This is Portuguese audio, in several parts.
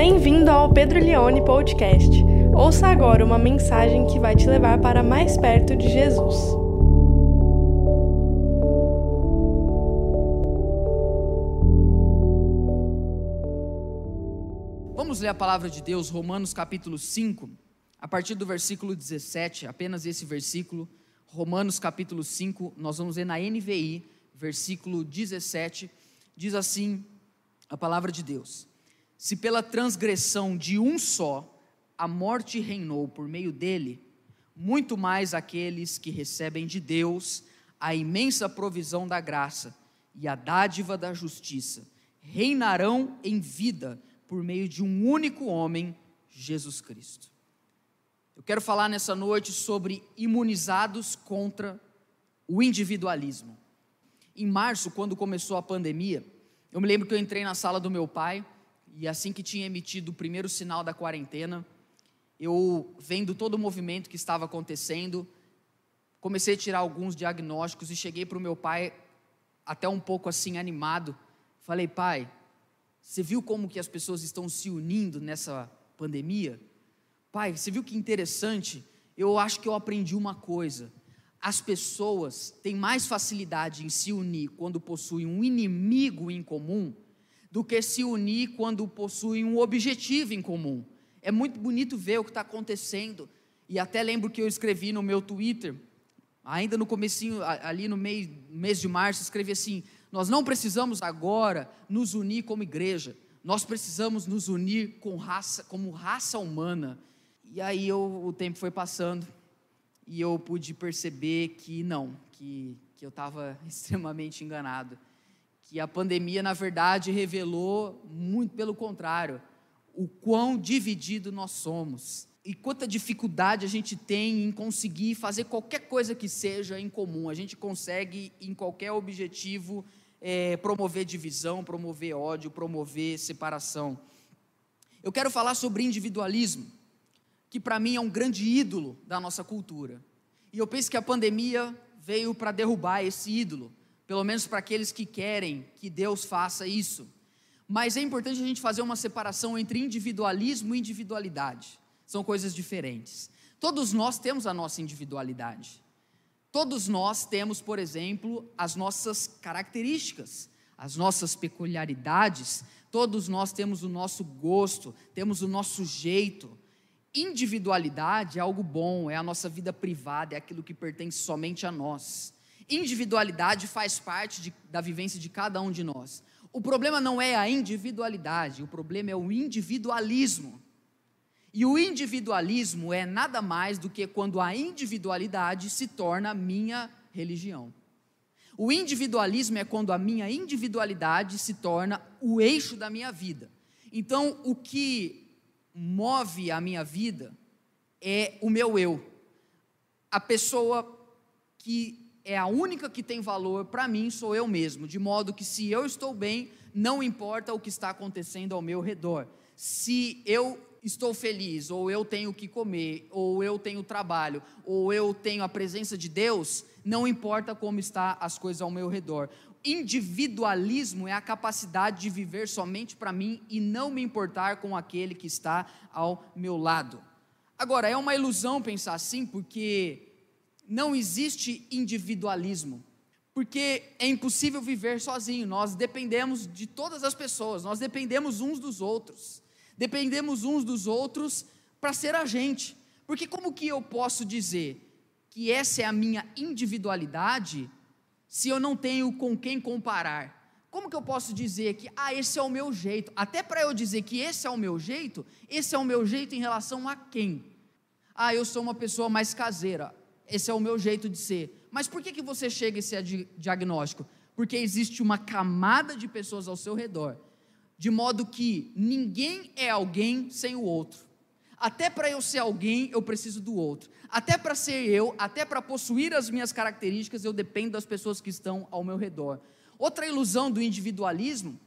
Bem-vindo ao Pedro Leone Podcast. Ouça agora uma mensagem que vai te levar para mais perto de Jesus. Vamos ler a palavra de Deus, Romanos capítulo 5, a partir do versículo 17, apenas esse versículo. Romanos capítulo 5, nós vamos ler na NVI, versículo 17, diz assim a palavra de Deus: Se pela transgressão de um só a morte reinou por meio dele, muito mais aqueles que recebem de Deus a imensa provisão da graça e a dádiva da justiça reinarão em vida por meio de um único homem, Jesus Cristo. Eu quero falar nessa noite sobre imunizados contra o individualismo. Em março, quando começou a pandemia, eu me lembro que eu entrei na sala do meu pai e assim que tinha emitido o primeiro sinal da quarentena, eu vendo todo o movimento que estava acontecendo, comecei a tirar alguns diagnósticos e cheguei para o meu pai até um pouco assim animado. Falei, pai, você viu como que as pessoas estão se unindo nessa pandemia? Pai, você viu que interessante? Eu acho que eu aprendi uma coisa as pessoas têm mais facilidade em se unir quando possuem um inimigo em comum do que se unir quando possuem um objetivo em comum. É muito bonito ver o que está acontecendo. E até lembro que eu escrevi no meu Twitter, ainda no comecinho, ali no mês, mês de março, escrevi assim: nós não precisamos agora nos unir como igreja, nós precisamos nos unir com raça, como raça humana. E aí eu, o tempo foi passando e eu pude perceber que não, que, que eu estava extremamente enganado. Que a pandemia, na verdade, revelou muito pelo contrário, o quão dividido nós somos e quanta dificuldade a gente tem em conseguir fazer qualquer coisa que seja em comum. A gente consegue, em qualquer objetivo, é, promover divisão, promover ódio, promover separação. Eu quero falar sobre individualismo que para mim é um grande ídolo da nossa cultura. E eu penso que a pandemia veio para derrubar esse ídolo, pelo menos para aqueles que querem que Deus faça isso. Mas é importante a gente fazer uma separação entre individualismo e individualidade. São coisas diferentes. Todos nós temos a nossa individualidade. Todos nós temos, por exemplo, as nossas características, as nossas peculiaridades. Todos nós temos o nosso gosto, temos o nosso jeito Individualidade é algo bom, é a nossa vida privada, é aquilo que pertence somente a nós. Individualidade faz parte de, da vivência de cada um de nós. O problema não é a individualidade, o problema é o individualismo. E o individualismo é nada mais do que quando a individualidade se torna minha religião. O individualismo é quando a minha individualidade se torna o eixo da minha vida. Então, o que move a minha vida é o meu eu. A pessoa que é a única que tem valor para mim sou eu mesmo, de modo que se eu estou bem, não importa o que está acontecendo ao meu redor. Se eu estou feliz, ou eu tenho o que comer, ou eu tenho trabalho, ou eu tenho a presença de Deus, não importa como está as coisas ao meu redor individualismo é a capacidade de viver somente para mim e não me importar com aquele que está ao meu lado. Agora, é uma ilusão pensar assim, porque não existe individualismo. Porque é impossível viver sozinho, nós dependemos de todas as pessoas, nós dependemos uns dos outros. Dependemos uns dos outros para ser a gente. Porque como que eu posso dizer que essa é a minha individualidade se eu não tenho com quem comparar? Como que eu posso dizer que, ah, esse é o meu jeito? Até para eu dizer que esse é o meu jeito, esse é o meu jeito em relação a quem? Ah, eu sou uma pessoa mais caseira, esse é o meu jeito de ser. Mas por que, que você chega a esse diagnóstico? Porque existe uma camada de pessoas ao seu redor, de modo que ninguém é alguém sem o outro. Até para eu ser alguém, eu preciso do outro. Até para ser eu, até para possuir as minhas características, eu dependo das pessoas que estão ao meu redor. Outra ilusão do individualismo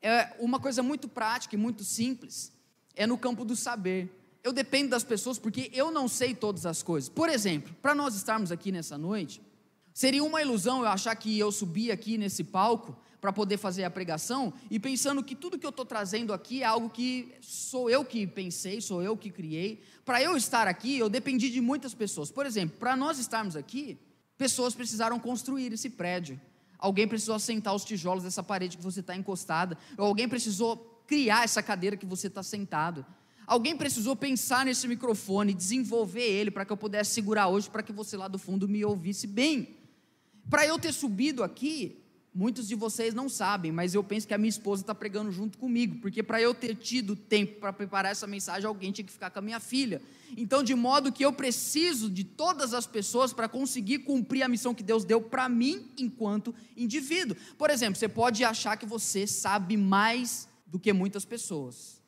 é uma coisa muito prática e muito simples. É no campo do saber. Eu dependo das pessoas porque eu não sei todas as coisas. Por exemplo, para nós estarmos aqui nessa noite, seria uma ilusão eu achar que eu subi aqui nesse palco para poder fazer a pregação e pensando que tudo que eu estou trazendo aqui é algo que sou eu que pensei, sou eu que criei. Para eu estar aqui, eu dependi de muitas pessoas. Por exemplo, para nós estarmos aqui, pessoas precisaram construir esse prédio. Alguém precisou assentar os tijolos dessa parede que você está encostada. Ou alguém precisou criar essa cadeira que você está sentado. Alguém precisou pensar nesse microfone, desenvolver ele para que eu pudesse segurar hoje, para que você lá do fundo me ouvisse bem. Para eu ter subido aqui, muitos de vocês não sabem, mas eu penso que a minha esposa está pregando junto comigo, porque para eu ter tido tempo para preparar essa mensagem, alguém tinha que ficar com a minha filha. Então, de modo que eu preciso de todas as pessoas para conseguir cumprir a missão que Deus deu para mim enquanto indivíduo. Por exemplo, você pode achar que você sabe mais do que muitas pessoas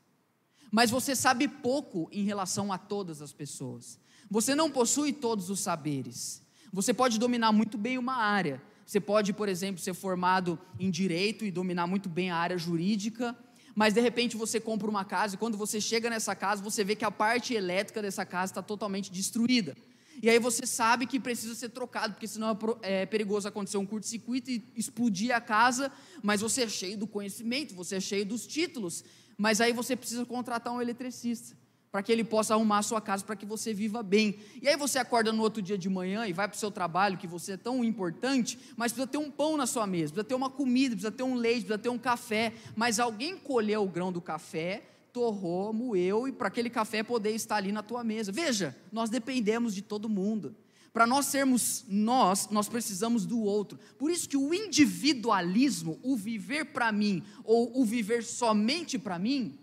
mas você sabe pouco em relação a todas as pessoas. Você não possui todos os saberes. Você pode dominar muito bem uma área. Você pode, por exemplo, ser formado em direito e dominar muito bem a área jurídica, mas de repente você compra uma casa e quando você chega nessa casa, você vê que a parte elétrica dessa casa está totalmente destruída. E aí você sabe que precisa ser trocado, porque senão é, é perigoso acontecer um curto-circuito e explodir a casa, mas você é cheio do conhecimento, você é cheio dos títulos, mas aí você precisa contratar um eletricista para que ele possa arrumar a sua casa para que você viva bem. E aí você acorda no outro dia de manhã e vai para o seu trabalho, que você é tão importante, mas precisa ter um pão na sua mesa, precisa ter uma comida, precisa ter um leite, precisa ter um café. Mas alguém colheu o grão do café, torrou, moeu, e para aquele café poder estar ali na tua mesa. Veja, nós dependemos de todo mundo. Para nós sermos nós, nós precisamos do outro. Por isso que o individualismo, o viver para mim, ou o viver somente para mim,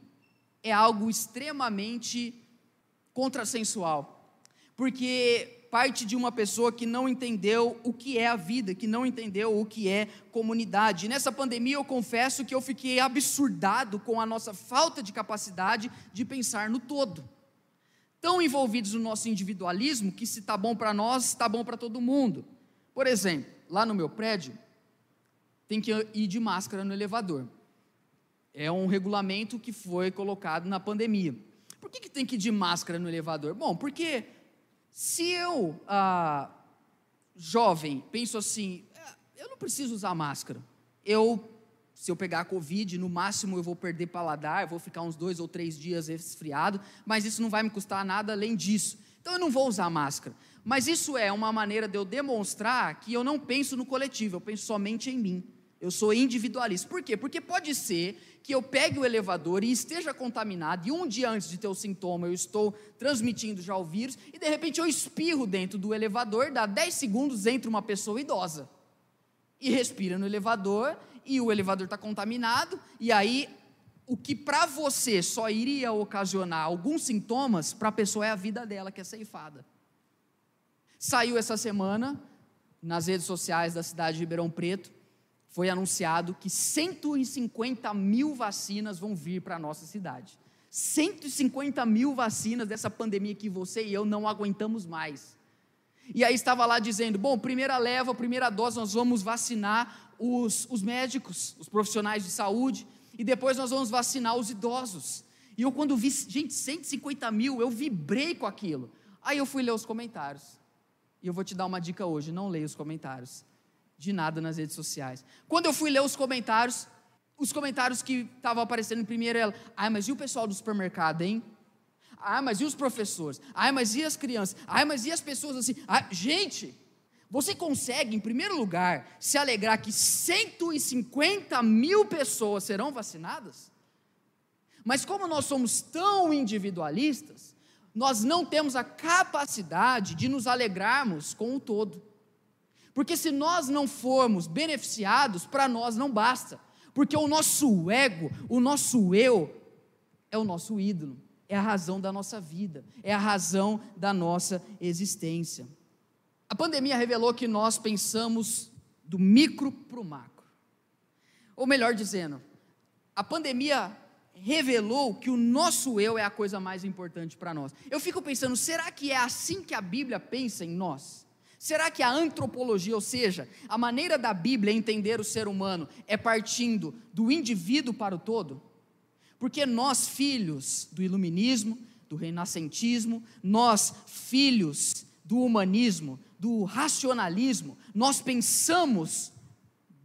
é algo extremamente contrassensual. Porque parte de uma pessoa que não entendeu o que é a vida, que não entendeu o que é comunidade. E nessa pandemia eu confesso que eu fiquei absurdado com a nossa falta de capacidade de pensar no todo tão envolvidos no nosso individualismo que se está bom para nós, está bom para todo mundo. Por exemplo, lá no meu prédio, tem que ir de máscara no elevador. É um regulamento que foi colocado na pandemia. Por que, que tem que ir de máscara no elevador? Bom, porque se eu, ah, jovem, penso assim, é, eu não preciso usar máscara, eu se eu pegar a Covid, no máximo eu vou perder paladar, eu vou ficar uns dois ou três dias resfriado, mas isso não vai me custar nada além disso. Então eu não vou usar máscara. Mas isso é uma maneira de eu demonstrar que eu não penso no coletivo, eu penso somente em mim. Eu sou individualista. Por quê? Porque pode ser que eu pegue o elevador e esteja contaminado, e um dia antes de ter o sintoma eu estou transmitindo já o vírus, e de repente eu espirro dentro do elevador, dá 10 segundos, entra uma pessoa idosa. E respira no elevador, e o elevador está contaminado, e aí o que para você só iria ocasionar alguns sintomas, para a pessoa é a vida dela que é ceifada. Saiu essa semana, nas redes sociais da cidade de Ribeirão Preto, foi anunciado que 150 mil vacinas vão vir para a nossa cidade. 150 mil vacinas dessa pandemia que você e eu não aguentamos mais. E aí estava lá dizendo: bom, primeira leva, primeira dose, nós vamos vacinar os, os médicos, os profissionais de saúde, e depois nós vamos vacinar os idosos. E eu, quando vi, gente, 150 mil, eu vibrei com aquilo. Aí eu fui ler os comentários. E eu vou te dar uma dica hoje: não leia os comentários. De nada nas redes sociais. Quando eu fui ler os comentários, os comentários que estavam aparecendo primeiro era: ai, mas e o pessoal do supermercado, hein? Ah, mas e os professores? Ah, mas e as crianças? Ah, mas e as pessoas assim? Ah, gente, você consegue, em primeiro lugar, se alegrar que 150 mil pessoas serão vacinadas? Mas como nós somos tão individualistas, nós não temos a capacidade de nos alegrarmos com o todo. Porque se nós não formos beneficiados, para nós não basta. Porque o nosso ego, o nosso eu, é o nosso ídolo, é a razão da nossa vida, é a razão da nossa existência. A pandemia revelou que nós pensamos do micro para o macro. Ou melhor dizendo, a pandemia revelou que o nosso eu é a coisa mais importante para nós. Eu fico pensando, será que é assim que a Bíblia pensa em nós? Será que a antropologia, ou seja, a maneira da Bíblia entender o ser humano é partindo do indivíduo para o todo? Porque nós, filhos do iluminismo, do renascentismo, nós, filhos do humanismo, do racionalismo, nós pensamos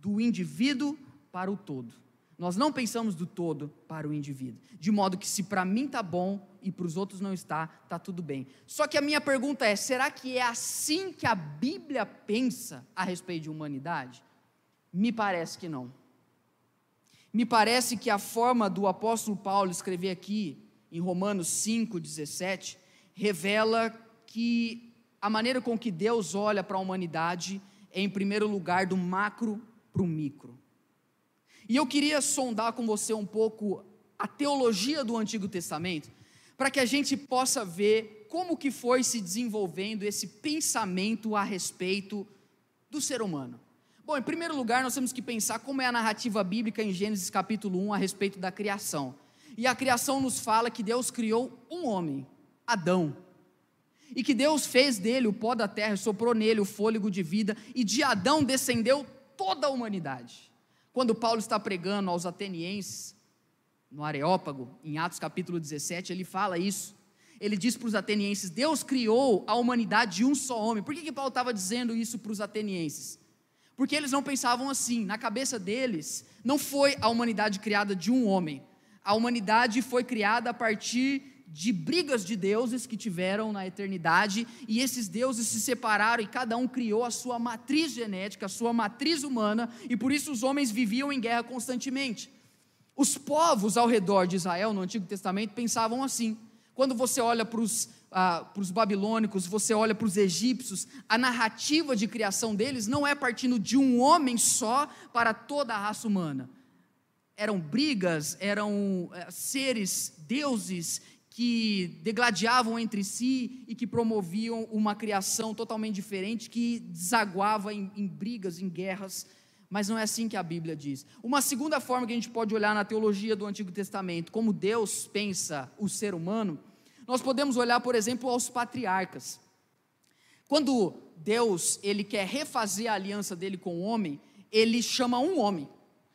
do indivíduo para o todo. Nós não pensamos do todo para o indivíduo. De modo que se para mim está bom e para os outros não está, está tudo bem. Só que a minha pergunta é: será que é assim que a Bíblia pensa a respeito de humanidade? Me parece que não. Me parece que a forma do apóstolo Paulo escrever aqui, em Romanos 5, 17, revela que a maneira com que Deus olha para a humanidade é, em primeiro lugar, do macro para o micro. E eu queria sondar com você um pouco a teologia do Antigo Testamento, para que a gente possa ver como que foi se desenvolvendo esse pensamento a respeito do ser humano. Bom, em primeiro lugar, nós temos que pensar como é a narrativa bíblica em Gênesis capítulo 1 a respeito da criação. E a criação nos fala que Deus criou um homem, Adão. E que Deus fez dele o pó da terra, soprou nele o fôlego de vida, e de Adão descendeu toda a humanidade. Quando Paulo está pregando aos atenienses, no Areópago, em Atos capítulo 17, ele fala isso. Ele diz para os atenienses: Deus criou a humanidade de um só homem. Por que, que Paulo estava dizendo isso para os atenienses? Porque eles não pensavam assim. Na cabeça deles, não foi a humanidade criada de um homem. A humanidade foi criada a partir de brigas de deuses que tiveram na eternidade, e esses deuses se separaram e cada um criou a sua matriz genética, a sua matriz humana, e por isso os homens viviam em guerra constantemente. Os povos ao redor de Israel no Antigo Testamento pensavam assim. Quando você olha para os ah, para os babilônicos, você olha para os egípcios, a narrativa de criação deles não é partindo de um homem só para toda a raça humana. Eram brigas, eram eh, seres, deuses que degladiavam entre si e que promoviam uma criação totalmente diferente, que desaguava em, em, brigas, em guerras, mas não é assim que a Bíblia diz. Uma segunda forma que a gente pode olhar na teologia do Antigo Testamento, como Deus pensa o ser humano, nós podemos olhar, por exemplo, aos patriarcas. Quando Deus ele quer refazer a aliança dele com o homem, ele chama um homem,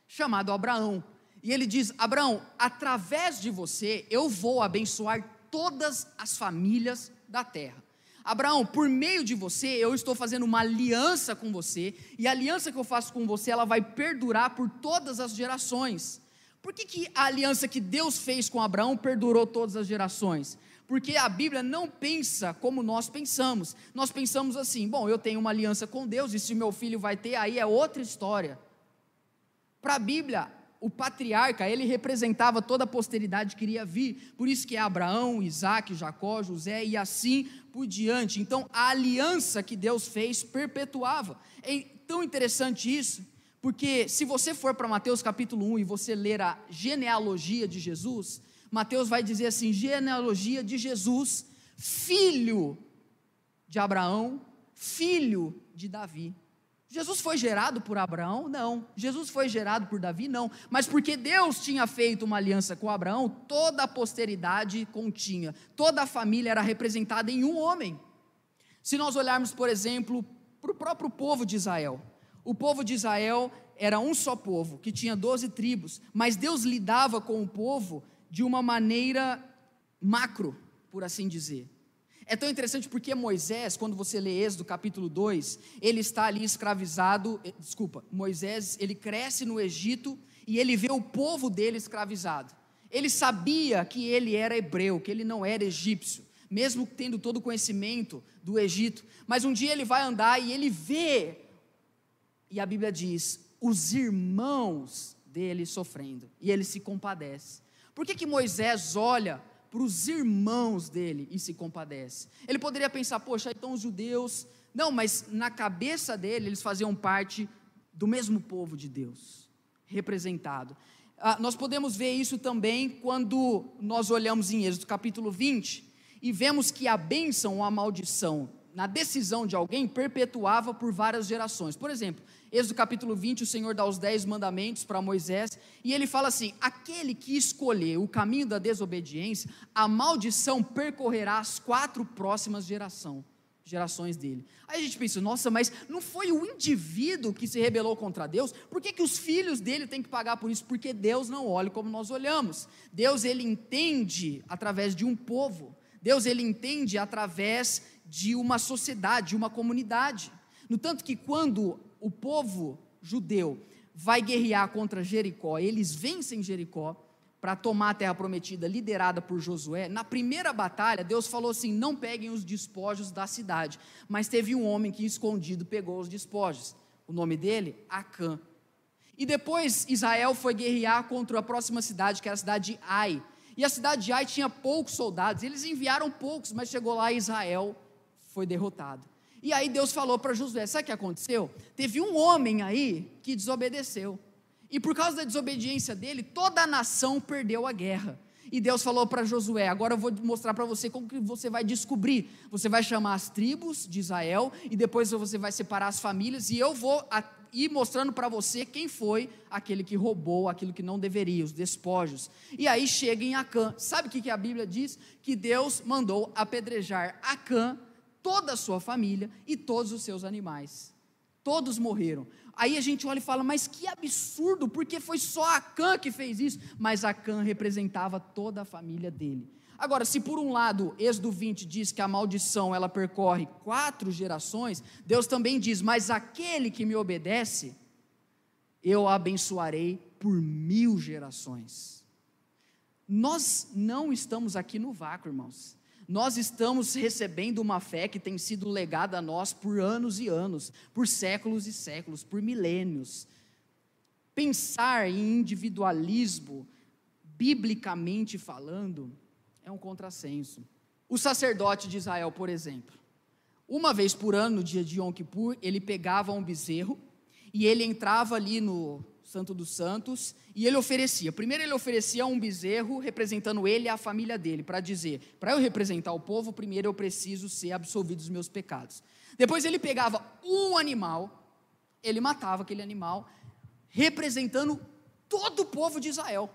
chamado Abraão. E ele diz: Abraão, através de você eu vou abençoar todas as famílias da terra. Abraão, por meio de você, eu estou fazendo uma aliança com você, e a aliança que eu faço com você, ela vai perdurar por todas as gerações. Por que, que a aliança que Deus fez com Abraão perdurou todas as gerações? Porque a Bíblia não pensa como nós pensamos. Nós pensamos assim: bom, eu tenho uma aliança com Deus, e se meu filho vai ter, aí é outra história. Para a Bíblia, o patriarca, ele representava toda a posteridade que iria vir, por isso que é Abraão, Isaac, Jacó, José e assim por diante. Então, a aliança que Deus fez perpetuava. É tão interessante isso, porque se você for para Mateus capítulo 1 e você ler a genealogia de Jesus, Mateus vai dizer assim: genealogia de Jesus, filho de Abraão, filho de Davi. Jesus foi gerado por Abraão? Não. Jesus foi gerado por Davi? Não. Mas porque Deus tinha feito uma aliança com Abraão, toda a posteridade continha, toda a família era representada em um homem. Se nós olharmos, por exemplo, para o próprio povo de Israel, o povo de Israel era um só povo, que tinha doze tribos, mas Deus lidava com o povo de uma maneira macro, por assim dizer. É tão interessante porque Moisés, quando você lê Êxodo capítulo 2, ele está ali escravizado, eh, desculpa, Moisés, ele cresce no Egito e ele vê o povo dele escravizado. Ele sabia que ele era hebreu, que ele não era egípcio, mesmo tendo todo o conhecimento do Egito. Mas um dia ele vai andar e ele vê, e a Bíblia diz, os irmãos dele sofrendo, e ele se compadece. Por que, que Moisés olha para os irmãos dele e se compadece. Ele poderia pensar, poxa, então os judeus. Não, mas na cabeça dele, eles faziam parte do mesmo povo de Deus, representado. Ah, nós podemos ver isso também quando nós olhamos em Êxodo capítulo 20 e vemos que a bênção ou a maldição na decisão de alguém perpetuava por várias gerações. Por exemplo, Êxodo capítulo 20, o Senhor dá os dez mandamentos para Moisés, e ele fala assim: aquele que escolher o caminho da desobediência, a maldição percorrerá as quatro próximas gerações gerações dele. Aí a gente pensa, nossa, mas não foi o indivíduo que se rebelou contra Deus? Por que, que os filhos dele têm que pagar por isso? Porque Deus não olha como nós olhamos. Deus ele entende através de um povo. Deus ele entende através de uma sociedade, de uma comunidade. No tanto que quando o povo judeu vai guerrear contra Jericó. Eles vencem Jericó para tomar a terra prometida, liderada por Josué. Na primeira batalha, Deus falou assim: não peguem os despojos da cidade. Mas teve um homem que, escondido, pegou os despojos. O nome dele? Acã. E depois Israel foi guerrear contra a próxima cidade, que era a cidade de Ai. E a cidade de Ai tinha poucos soldados. Eles enviaram poucos, mas chegou lá Israel foi derrotado. E aí Deus falou para Josué: sabe o que aconteceu? Teve um homem aí que desobedeceu. E por causa da desobediência dele, toda a nação perdeu a guerra. E Deus falou para Josué: agora eu vou mostrar para você como que você vai descobrir. Você vai chamar as tribos de Israel e depois você vai separar as famílias e eu vou ir mostrando para você quem foi aquele que roubou aquilo que não deveria, os despojos. E aí chega em Acã. Sabe o que, a Bíblia diz? Que Deus mandou apedrejar Acã toda a sua família e todos os seus animais. Todos morreram. Aí a gente olha e fala, mas que absurdo, porque foi só Acã que fez isso. Mas Acã representava toda a família dele. Agora, se por um lado, Êxodo 20 diz que a maldição ela percorre quatro gerações, Deus também diz: Mas aquele que me obedece, eu abençoarei por mil gerações. Nós não estamos aqui no vácuo, irmãos nós estamos recebendo uma fé que tem sido legada a nós por anos e anos, por séculos e séculos, por milênios. Pensar em individualismo, biblicamente falando, é um contrassenso. O sacerdote de Israel, por exemplo, uma vez por ano, no dia de Yom Kippur, ele pegava um bezerro e ele entrava ali no Santo dos Santos, e ele oferecia. Primeiro ele oferecia um bezerro representando ele e a família dele, para dizer: para eu representar o povo, primeiro eu preciso ser absolvido dos meus pecados. Depois ele pegava um animal, ele matava aquele animal, representando todo o povo de Israel.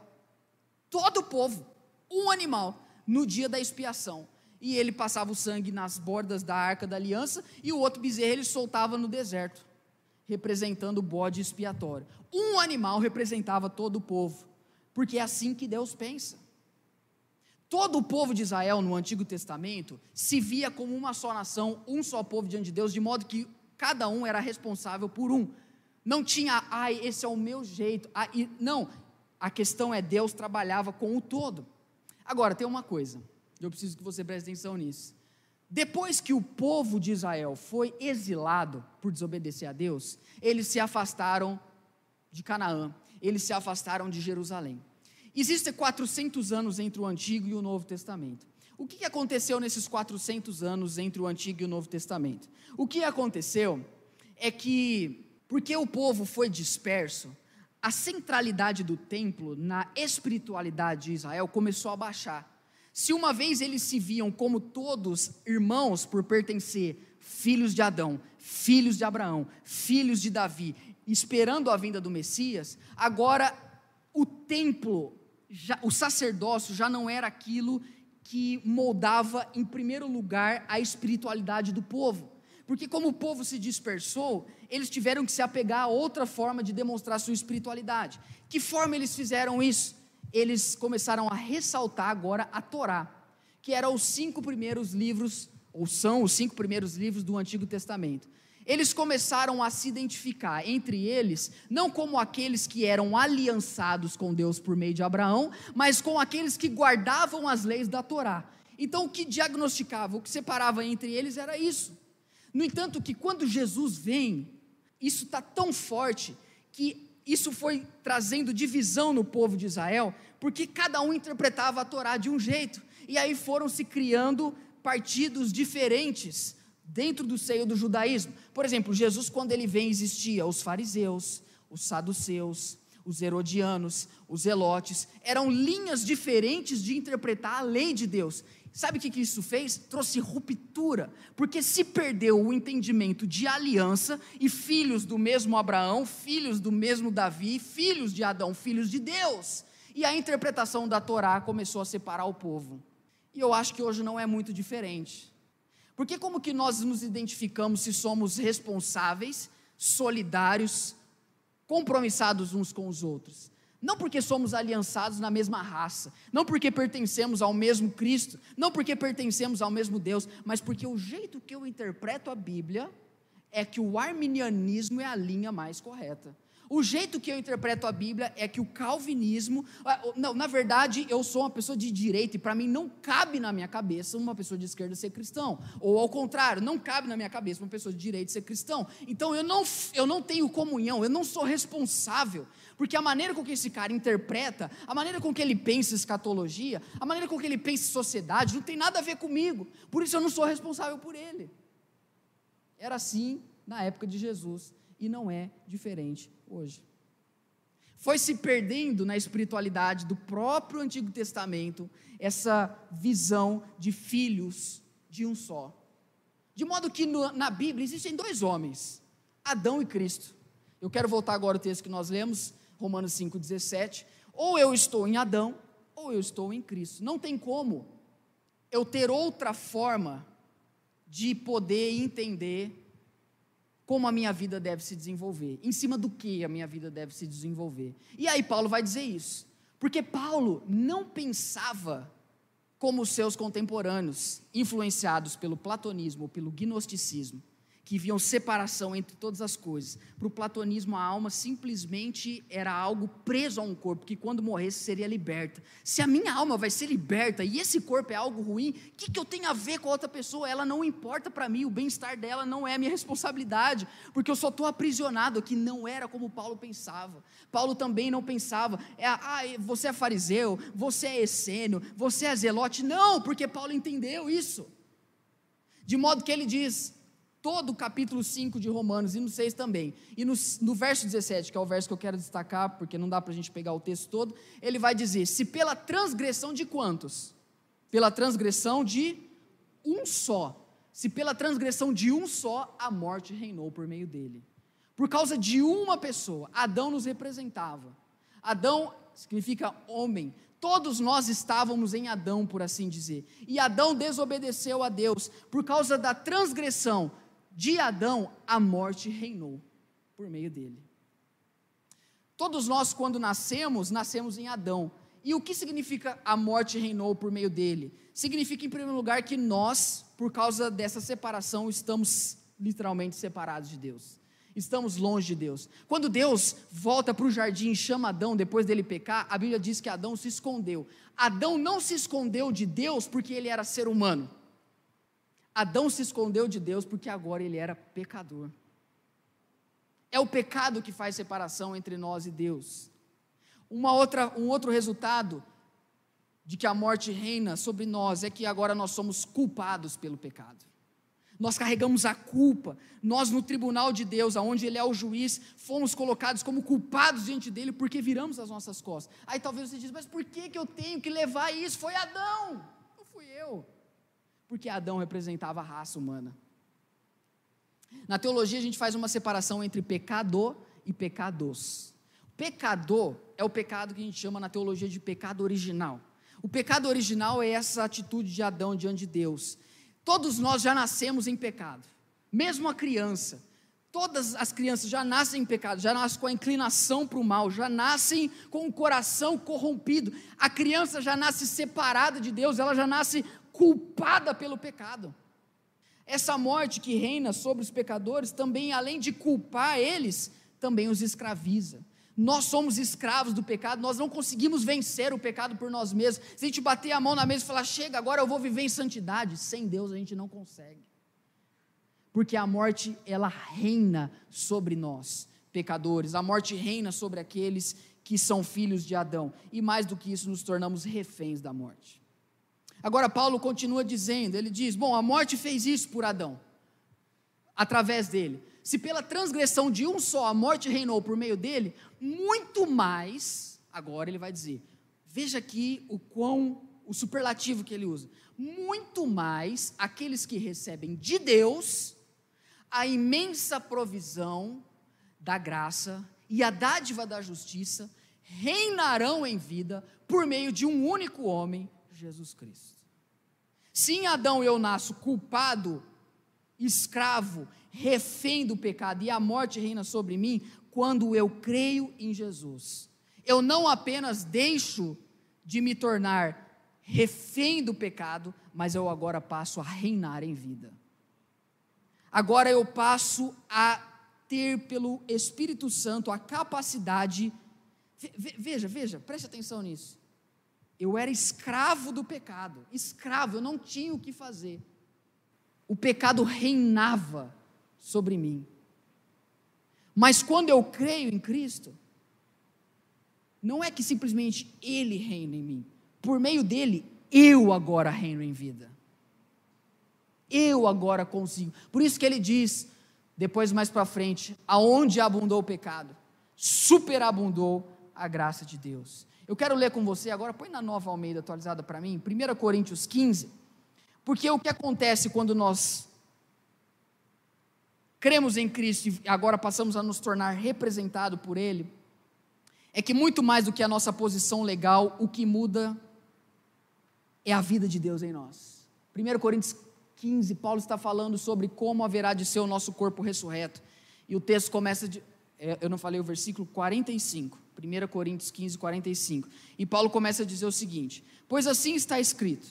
Todo o povo, um animal, no dia da expiação. E ele passava o sangue nas bordas da arca da aliança, e o outro bezerro ele soltava no deserto representando o bode expiatório. Um animal representava todo o povo, porque é assim que Deus pensa. Todo o povo de Israel no Antigo Testamento se via como uma só nação, um só povo diante de Deus, de modo que cada um era responsável por um. Não tinha, ai, esse é o meu jeito. Ah, e, não, a questão é Deus trabalhava com o todo. Agora, tem uma coisa, eu preciso que você preste atenção nisso. Depois que o povo de Israel foi exilado por desobedecer a Deus, eles se afastaram de Canaã, eles se afastaram de Jerusalém. Existem 400 anos entre o Antigo e o Novo Testamento. O que aconteceu nesses 400 anos entre o Antigo e o Novo Testamento? O que aconteceu é que, porque o povo foi disperso, a centralidade do templo na espiritualidade de Israel começou a baixar. Se uma vez eles se viam como todos irmãos por pertencer, filhos de Adão, filhos de Abraão, filhos de Davi, esperando a vinda do Messias, agora o templo, já, o sacerdócio já não era aquilo que moldava em primeiro lugar a espiritualidade do povo. Porque como o povo se dispersou, eles tiveram que se apegar a outra forma de demonstrar sua espiritualidade. Que forma eles fizeram isso? Eles começaram a ressaltar agora a Torá, que eram os cinco primeiros livros, ou são os cinco primeiros livros do Antigo Testamento. Eles começaram a se identificar entre eles, não como aqueles que eram aliançados com Deus por meio de Abraão, mas com aqueles que guardavam as leis da Torá. Então, o que diagnosticava, o que separava entre eles era isso. No entanto, que quando Jesus vem, isso está tão forte que isso foi trazendo divisão no povo de Israel, porque cada um interpretava a Torá de um jeito, e aí foram se criando partidos diferentes dentro do seio do judaísmo. Por exemplo, Jesus, quando ele vem, existia os fariseus, os saduceus, os herodianos, os zelotes, eram linhas diferentes de interpretar a lei de Deus. Sabe o que, que isso fez? Trouxe ruptura, porque se perdeu o entendimento de aliança e filhos do mesmo Abraão, filhos do mesmo Davi, filhos de Adão, filhos de Deus. E a interpretação da Torá começou a separar o povo. E eu acho que hoje não é muito diferente. Porque como que nós nos identificamos se somos responsáveis, solidários, compromissados uns com os outros? Não porque somos aliançados na mesma raça, não porque pertencemos ao mesmo Cristo, não porque pertencemos ao mesmo Deus, mas porque o jeito que eu interpreto a Bíblia é que o arminianismo é a linha mais correta. O jeito que eu interpreto a Bíblia é que o calvinismo. Ah, não, na verdade, eu sou uma pessoa de direita e para mim não cabe na minha cabeça uma pessoa de esquerda ser cristão. Ou ao contrário, não cabe na minha cabeça uma pessoa de direita ser cristão. Então eu não, eu não tenho comunhão, eu não sou responsável. Porque a maneira com que esse cara interpreta, a maneira com que ele pensa escatologia, a maneira com que ele pensa sociedade, não tem nada a ver comigo. Por isso eu não sou responsável por ele. Era assim na época de Jesus e não é diferente hoje. Foi se perdendo na espiritualidade do próprio Antigo Testamento essa visão de filhos de um só. De modo que no, na Bíblia existem dois homens, Adão e Cristo. Eu quero voltar agora ao texto que nós lemos, Romanos 5,17. Ou eu estou em Adão, ou eu estou em Cristo. Não tem como eu ter outra forma de poder entender como a minha vida deve se desenvolver, em cima do que a minha vida deve se desenvolver. E aí Paulo vai dizer isso, porque Paulo não pensava como seus contemporâneos, influenciados pelo platonismo, pelo gnosticismo que viam separação entre todas as coisas. Para o platonismo, a alma simplesmente era algo preso a um corpo, que quando morresse seria liberta. Se a minha alma vai ser liberta e esse corpo é algo ruim, o que, que eu tenho a ver com a outra pessoa? Ela não importa para mim, o bem-estar dela não é minha responsabilidade, porque eu só estou aprisionado aqui. Não era como Paulo pensava. Paulo também não pensava, é, ah, você é fariseu, você é essênio, você é zelote. Não, porque Paulo entendeu isso. De modo que ele diz: todo o capítulo 5 de Romanos e no 6 também. E no, no verso 17, que é o verso que eu quero destacar, porque não dá para a gente pegar o texto todo, ele vai dizer: Se pela transgressão de quantos? Pela transgressão de um só. Se pela transgressão de um só, a morte reinou por meio dele. Por causa de uma pessoa, Adão nos representava. Adão significa homem. Todos nós estávamos em Adão, por assim dizer. E Adão desobedeceu a Deus por causa da transgressão de Adão, a morte reinou por meio dele. Todos nós, quando nascemos, nascemos em Adão. E o que significa a morte reinou por meio dele? Significa, em primeiro lugar, que nós, por causa dessa separação, estamos literalmente separados de Deus. Estamos longe de Deus. Quando Deus volta para o jardim e chama Adão depois dele pecar, a Bíblia diz que Adão se escondeu. Adão não se escondeu de Deus porque ele era ser humano. Adão se escondeu de Deus porque agora ele era pecador. É o pecado que faz separação entre nós e Deus. Uma outra, um outro resultado de que a morte reina sobre nós é que agora nós somos culpados pelo pecado. Nós carregamos a culpa. Nós, no tribunal de Deus, aonde Ele é o juiz, fomos colocados como culpados diante dele porque viramos as nossas costas. Aí talvez você diz, mas por que, que eu tenho que levar isso? Foi Adão, não fui eu porque Adão representava a raça humana. Na teologia, a gente faz uma separação entre pecador e pecados. Pecador é o pecado que a gente chama na teologia de pecado original. O pecado original é essa atitude de Adão diante de Deus. Todos nós já nascemos em pecado, mesmo a criança. Todas as crianças já nascem em pecado, já nascem com a inclinação para o mal, já nascem com o coração corrompido. A criança já nasce separada de Deus, ela já nasce culpada pelo pecado. Essa morte que reina sobre os pecadores também, além de culpar eles, também os escraviza. Nós somos escravos do pecado, nós não conseguimos vencer o pecado por nós mesmos. Se a gente bater a mão na mesa e falar, chega, agora eu vou viver em santidade, sem Deus a gente não consegue. Porque a morte, ela reina sobre nós, pecadores. A morte reina sobre aqueles que são filhos de Adão. E mais do que isso, nos tornamos reféns da morte. Agora, Paulo continua dizendo: ele diz, bom, a morte fez isso por Adão, através dele. Se pela transgressão de um só a morte reinou por meio dele, muito mais, agora ele vai dizer, veja aqui o quão, o superlativo que ele usa, muito mais aqueles que recebem de Deus a imensa provisão da graça e a dádiva da justiça reinarão em vida por meio de um único homem, Jesus Cristo. Se em Adão eu nasço culpado, escravo, refém do pecado e a morte reina sobre mim, quando eu creio em Jesus. Eu não apenas deixo de me tornar refém do pecado, mas eu agora passo a reinar em vida. Agora eu passo a ter pelo Espírito Santo a capacidade. Veja, veja, preste atenção nisso. Eu era escravo do pecado, escravo, eu não tinha o que fazer. O pecado reinava sobre mim. Mas quando eu creio em Cristo, não é que simplesmente Ele reina em mim, por meio dele, eu agora reino em vida. Eu agora consigo. Por isso que ele diz, depois mais para frente, aonde abundou o pecado, superabundou a graça de Deus. Eu quero ler com você agora, põe na nova Almeida atualizada para mim, 1 Coríntios 15, porque o que acontece quando nós cremos em Cristo e agora passamos a nos tornar representado por Ele, é que muito mais do que a nossa posição legal, o que muda é a vida de Deus em nós. 1 Coríntios 15, Paulo está falando sobre como haverá de ser o nosso corpo ressurreto. E o texto começa de. É, eu não falei o versículo 45. 1 Coríntios 15, 45. E Paulo começa a dizer o seguinte: Pois assim está escrito: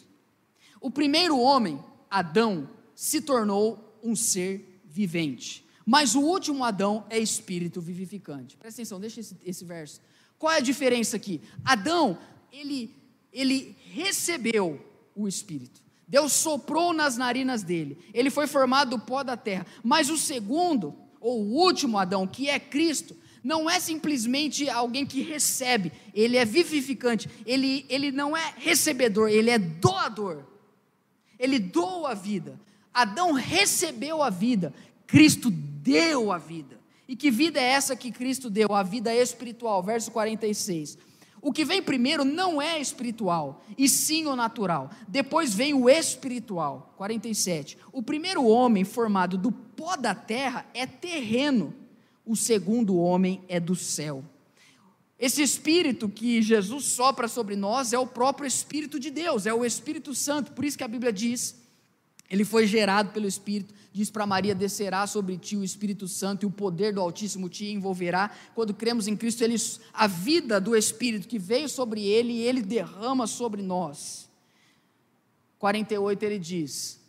O primeiro homem, Adão, se tornou um ser vivente. Mas o último Adão é espírito vivificante. Presta atenção, deixa esse, esse verso. Qual é a diferença aqui? Adão, ele, ele recebeu o espírito. Deus soprou nas narinas dele. Ele foi formado do pó da terra. Mas o segundo, ou o último Adão, que é Cristo, não é simplesmente alguém que recebe, ele é vivificante, ele, ele não é recebedor, ele é doador. Ele doa a vida. Adão recebeu a vida, Cristo deu a vida. E que vida é essa que Cristo deu? A vida espiritual, verso 46. O que vem primeiro não é espiritual, e sim o natural. Depois vem o espiritual. 47. O primeiro homem formado do pó da terra é terreno, o segundo homem é do céu. Esse espírito que Jesus sopra sobre nós é o próprio Espírito de Deus, é o Espírito Santo. Por isso que a Bíblia diz: ele foi gerado pelo Espírito diz para Maria: descerá sobre ti o Espírito Santo e o poder do Altíssimo te envolverá. Quando cremos em Cristo, ele, a vida do Espírito que veio sobre ele, ele derrama sobre nós. 48 ele diz: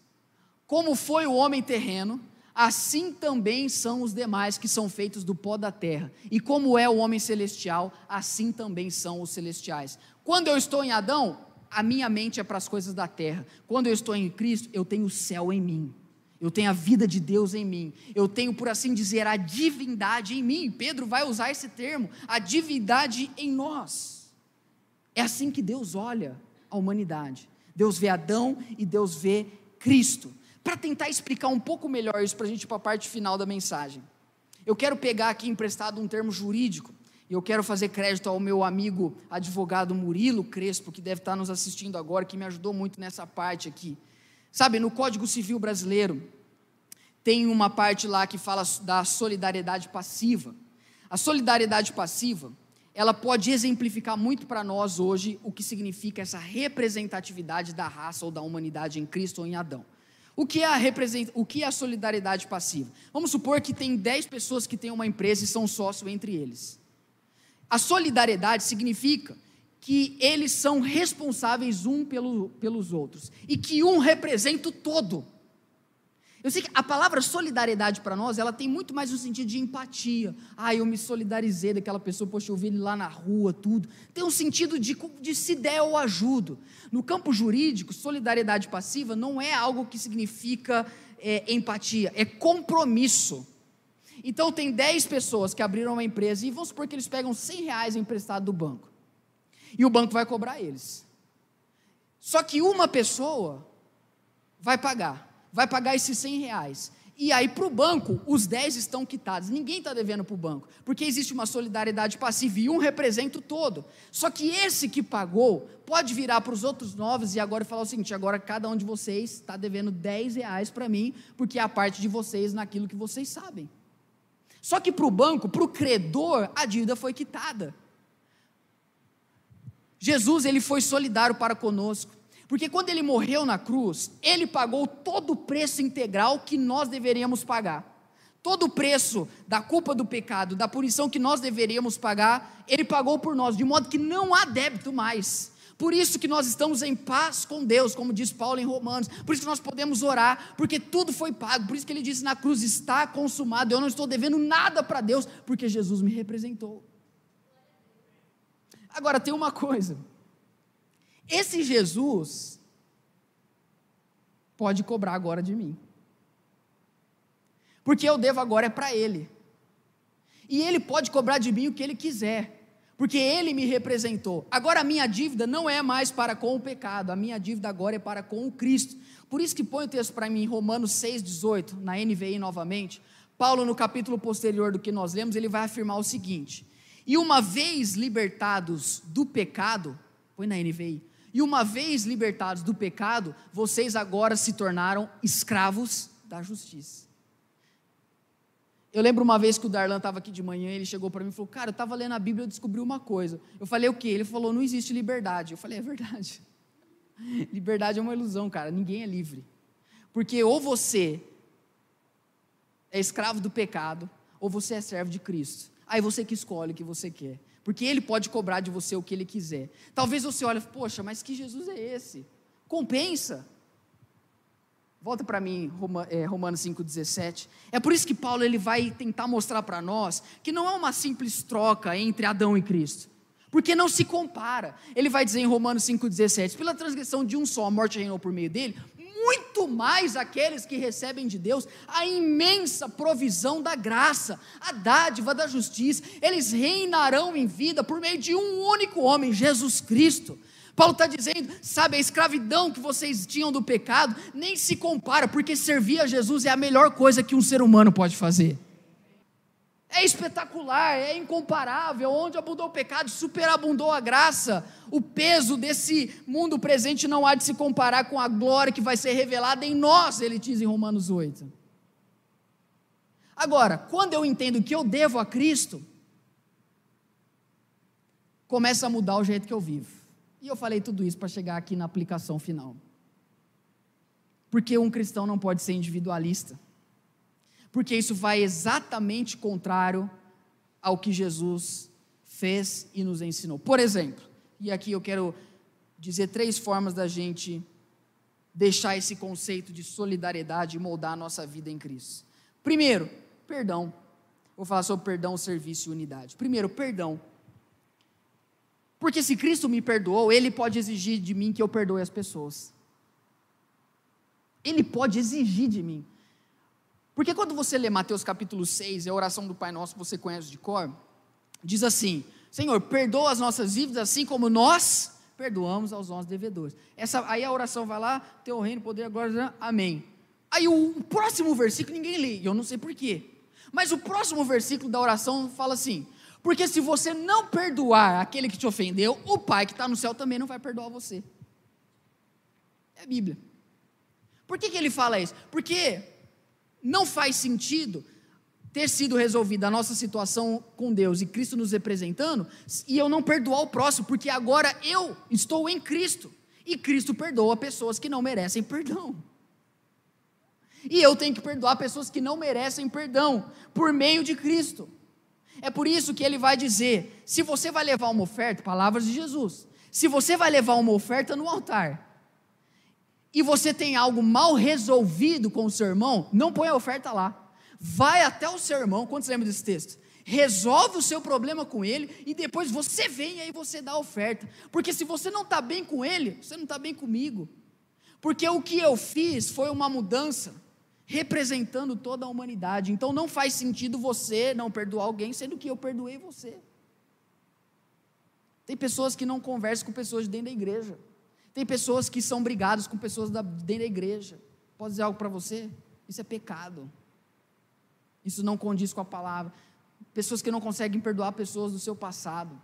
Como foi o homem terreno, assim também são os demais que são feitos do pó da terra. E como é o homem celestial, assim também são os celestiais. Quando eu estou em Adão, a minha mente é para as coisas da terra. Quando eu estou em Cristo, eu tenho o céu em mim eu tenho a vida de Deus em mim, eu tenho, por assim dizer, a divindade em mim. Pedro vai usar esse termo, a divindade em nós. É assim que Deus olha a humanidade. Deus vê Adão e Deus vê Cristo. Para tentar explicar um pouco melhor isso para a gente ir para a parte final da mensagem, eu quero pegar aqui emprestado um termo jurídico, e eu quero fazer crédito ao meu amigo advogado Murilo Crespo, que deve estar nos assistindo agora, que me ajudou muito nessa parte aqui. Sabe, no Código Civil Brasileiro, tem uma parte lá que fala da solidariedade passiva. A solidariedade passiva, ela pode exemplificar muito para nós hoje o que significa essa representatividade da raça ou da humanidade em Cristo ou em Adão. O que, é a represent... o que é a solidariedade passiva? Vamos supor que tem 10 pessoas que têm uma empresa e são sócios entre eles. A solidariedade significa que eles são responsáveis um pelo, pelos outros e que um representa o todo. Eu sei que a palavra solidariedade para nós, ela tem muito mais um sentido de empatia. Ah, eu me solidarizei daquela pessoa, poxa, eu vi ele lá na rua, tudo. Tem um sentido de, de se der eu ajudo. No campo jurídico, solidariedade passiva não é algo que significa é, empatia, é compromisso. Então tem 10 pessoas que abriram uma empresa e vamos supor que eles pegam 100 reais emprestado do banco e o banco vai cobrar eles. Só que uma pessoa vai pagar, vai pagar esses 100 reais. E aí, para o banco, os 10 estão quitados. Ninguém está devendo para o banco, porque existe uma solidariedade passiva e um representa o todo. Só que esse que pagou pode virar para os outros novos e agora falar o seguinte: agora cada um de vocês está devendo 10 reais para mim, porque é a parte de vocês naquilo que vocês sabem. Só que para o banco, para o credor, a dívida foi quitada. Jesus ele foi solidário para conosco, porque quando ele morreu na cruz, ele pagou todo o preço integral que nós deveríamos pagar. Todo o preço da culpa do pecado, da punição que nós deveríamos pagar, ele pagou por nós, de modo que não há débito mais. Por isso que nós estamos em paz com Deus, como diz Paulo em Romanos. Por isso que nós podemos orar, porque tudo foi pago. Por isso que ele disse na cruz: está consumado. Eu não estou devendo nada para Deus, porque Jesus me representou. Agora tem uma coisa. Esse Jesus pode cobrar agora de mim. Porque eu devo agora é para ele. E ele pode cobrar de mim o que ele quiser porque ele me representou. Agora a minha dívida não é mais para com o pecado, a minha dívida agora é para com o Cristo. Por isso que põe o texto para mim, Romanos 6,18, na NVI novamente. Paulo, no capítulo posterior do que nós lemos, ele vai afirmar o seguinte: E uma vez libertados do pecado, põe na NVI, e uma vez libertados do pecado, vocês agora se tornaram escravos da justiça. Eu lembro uma vez que o Darlan estava aqui de manhã, ele chegou para mim e falou: Cara, eu estava lendo a Bíblia e descobri uma coisa. Eu falei: O que? Ele falou: Não existe liberdade. Eu falei: É verdade. Liberdade é uma ilusão, cara. Ninguém é livre. Porque ou você é escravo do pecado, ou você é servo de Cristo. Aí você que escolhe o que você quer. Porque Ele pode cobrar de você o que Ele quiser. Talvez você olhe, poxa, mas que Jesus é esse? Compensa. Volta para mim, é, Romanos 5,17. É por isso que Paulo ele vai tentar mostrar para nós que não é uma simples troca entre Adão e Cristo. Porque não se compara. Ele vai dizer em Romanos 5,17: pela transgressão de um só, a morte reinou por meio dele, muito mais aqueles que recebem de Deus a imensa provisão da graça, a dádiva da justiça. Eles reinarão em vida por meio de um único homem, Jesus Cristo. Paulo está dizendo, sabe, a escravidão que vocês tinham do pecado nem se compara, porque servir a Jesus é a melhor coisa que um ser humano pode fazer. É espetacular, é incomparável. Onde abundou o pecado, superabundou a graça. O peso desse mundo presente não há de se comparar com a glória que vai ser revelada em nós, ele diz em Romanos 8. Agora, quando eu entendo que eu devo a Cristo, começa a mudar o jeito que eu vivo. E eu falei tudo isso para chegar aqui na aplicação final. Porque um cristão não pode ser individualista. Porque isso vai exatamente contrário ao que Jesus fez e nos ensinou. Por exemplo, e aqui eu quero dizer três formas da gente deixar esse conceito de solidariedade e moldar a nossa vida em Cristo. Primeiro, perdão. Vou falar sobre perdão, serviço e unidade. Primeiro, perdão. Porque se Cristo me perdoou, Ele pode exigir de mim que eu perdoe as pessoas. Ele pode exigir de mim. Porque quando você lê Mateus capítulo 6, é a oração do Pai Nosso você conhece de cor, diz assim: Senhor, perdoa as nossas dívidas assim como nós perdoamos aos nossos devedores. Essa, aí a oração vai lá, teu reino, poder, agora, amém. Aí o, o próximo versículo ninguém lê, eu não sei porquê. Mas o próximo versículo da oração fala assim: porque se você não perdoar aquele que te ofendeu, o Pai que está no céu também não vai perdoar você. É a Bíblia. Por que, que ele fala isso? Porque não faz sentido ter sido resolvida a nossa situação com Deus e Cristo nos representando, e eu não perdoar o próximo, porque agora eu estou em Cristo, e Cristo perdoa pessoas que não merecem perdão. E eu tenho que perdoar pessoas que não merecem perdão, por meio de Cristo. É por isso que ele vai dizer: se você vai levar uma oferta, palavras de Jesus, se você vai levar uma oferta no altar, e você tem algo mal resolvido com o seu irmão, não põe a oferta lá. Vai até o seu irmão, quantos lembram desse texto? Resolve o seu problema com ele e depois você vem e aí você dá a oferta. Porque se você não está bem com ele, você não está bem comigo. Porque o que eu fiz foi uma mudança representando toda a humanidade. Então não faz sentido você não perdoar alguém, sendo que eu perdoei você. Tem pessoas que não conversam com pessoas de dentro da igreja. Tem pessoas que são brigadas com pessoas da, dentro da igreja. Posso dizer algo para você? Isso é pecado. Isso não condiz com a palavra. Pessoas que não conseguem perdoar pessoas do seu passado.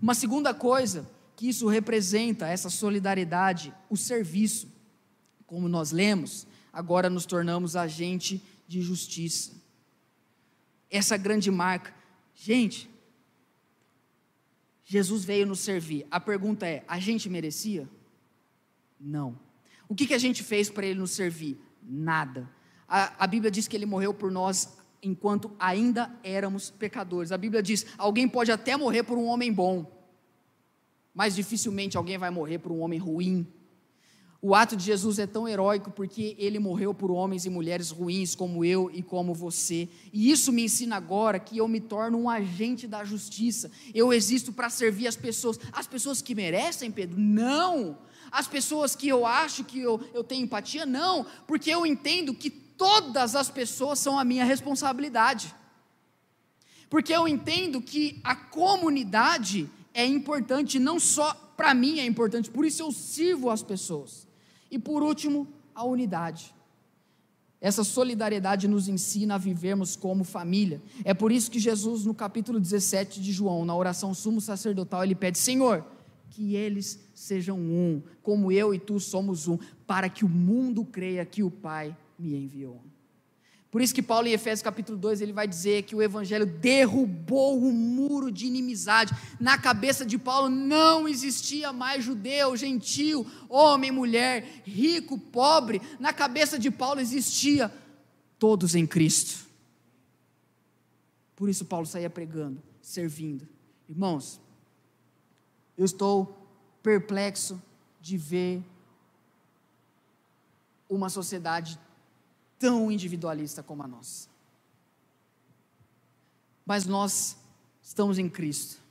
Uma segunda coisa que isso representa, essa solidariedade, o serviço. Como nós lemos, agora nos tornamos agente de justiça. Essa grande marca. Gente, Jesus veio nos servir. A pergunta é: a gente merecia? Não. O que, que a gente fez para ele nos servir? Nada. A, a Bíblia diz que ele morreu por nós enquanto ainda éramos pecadores. A Bíblia diz: alguém pode até morrer por um homem bom. mas dificilmente alguém vai morrer por um homem ruim. O ato de Jesus é tão heróico porque ele morreu por homens e mulheres ruins como eu e como você. E isso me ensina agora que eu me torno um agente da justiça. Eu existo para servir as pessoas. As pessoas que merecem, Pedro? Não. As pessoas que eu acho que eu, eu tenho empatia? Não. Porque eu entendo que todas as pessoas são a minha responsabilidade. Porque eu entendo que a comunidade é importante, não só para mim é importante, por isso eu sirvo as pessoas. E por último, a unidade. Essa solidariedade nos ensina a vivermos como família. É por isso que Jesus, no capítulo 17 de João, na oração sumo sacerdotal, ele pede: Senhor, que eles sejam um, como eu e tu somos um, para que o mundo creia que o Pai me enviou. Por isso que Paulo em Efésios capítulo 2, ele vai dizer que o evangelho derrubou o muro de inimizade. Na cabeça de Paulo não existia mais judeu, gentil, homem, mulher, rico, pobre. Na cabeça de Paulo existia todos em Cristo. Por isso Paulo saía pregando, servindo. Irmãos, eu estou perplexo de ver uma sociedade tão individualista como a nossa. Mas nós estamos em Cristo.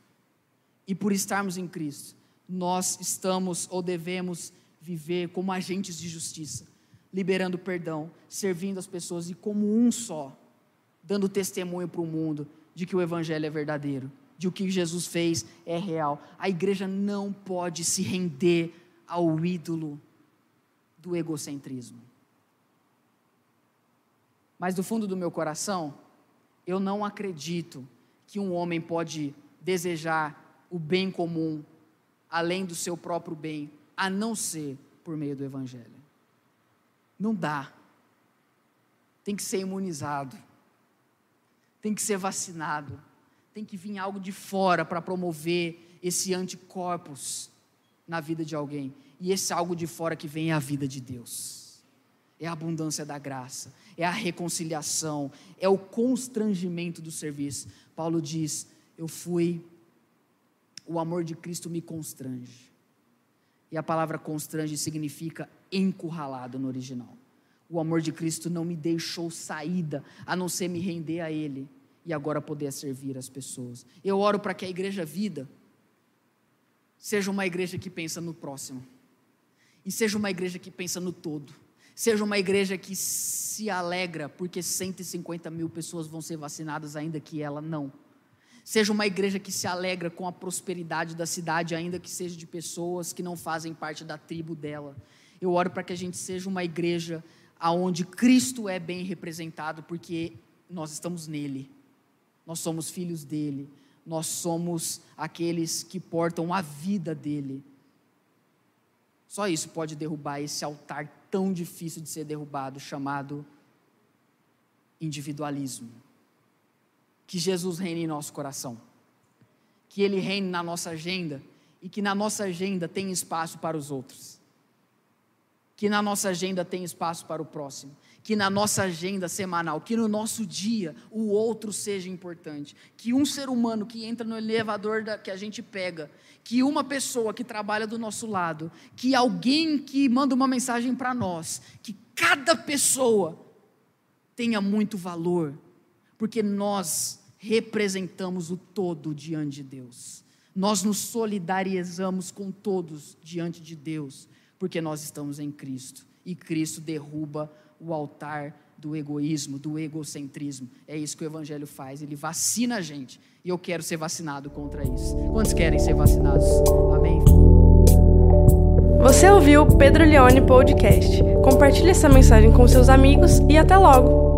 E por estarmos em Cristo, nós estamos ou devemos viver como agentes de justiça, liberando perdão, servindo as pessoas e como um só, dando testemunho para o mundo de que o Evangelho é verdadeiro, de o que Jesus fez é real. A igreja não pode se render ao ídolo do egocentrismo. Mas do fundo do meu coração, eu não acredito que um homem pode desejar o bem comum além do seu próprio bem, a não ser por meio do Evangelho. Não dá. Tem que ser imunizado, tem que ser vacinado, tem que vir algo de fora para promover esse anticorpos na vida de alguém. E esse algo de fora que vem é a vida de Deus é a abundância da graça, é a reconciliação, é o constrangimento do serviço. Paulo diz: Eu fui, o amor de Cristo me constrange. E a palavra constrange significa encurralado no original. O amor de Cristo não me deixou saída, a não ser me render a Ele e agora poder servir as pessoas. Eu oro para que a igreja vida seja uma igreja que pensa no próximo e seja uma igreja que pensa no todo Seja uma igreja que se alegra porque 150 mil pessoas vão ser vacinadas, ainda que ela não. Seja uma igreja que se alegra com a prosperidade da cidade, ainda que seja de pessoas que não fazem parte da tribo dela. Eu oro para que a gente seja uma igreja aonde Cristo é bem representado, porque nós estamos nele. Nós somos filhos dele. Nós somos aqueles que portam a vida dele. Só isso pode derrubar esse altar tão difícil de ser derrubado, chamado individualismo. Que Jesus reine em nosso coração, que Ele reine na nossa agenda e que na nossa agenda tenha espaço para os outros, que na nossa agenda tenha espaço para o próximo, que na nossa agenda semanal, que no nosso dia o outro seja importante, que um ser humano que entra no elevador da, que a gente pega que uma pessoa que trabalha do nosso lado, que alguém que manda uma mensagem para nós, que cada pessoa tenha muito valor, porque nós representamos o todo diante de Deus. Nós nos solidarizamos com todos diante de Deus, porque nós estamos em Cristo e Cristo derruba o altar do egoísmo, do egocentrismo. É isso que o Evangelho faz, ele vacina a gente. E eu quero ser vacinado contra isso. Quantos querem ser vacinados? Amém? Você ouviu o Pedro Leone Podcast. Compartilhe essa mensagem com seus amigos e até logo!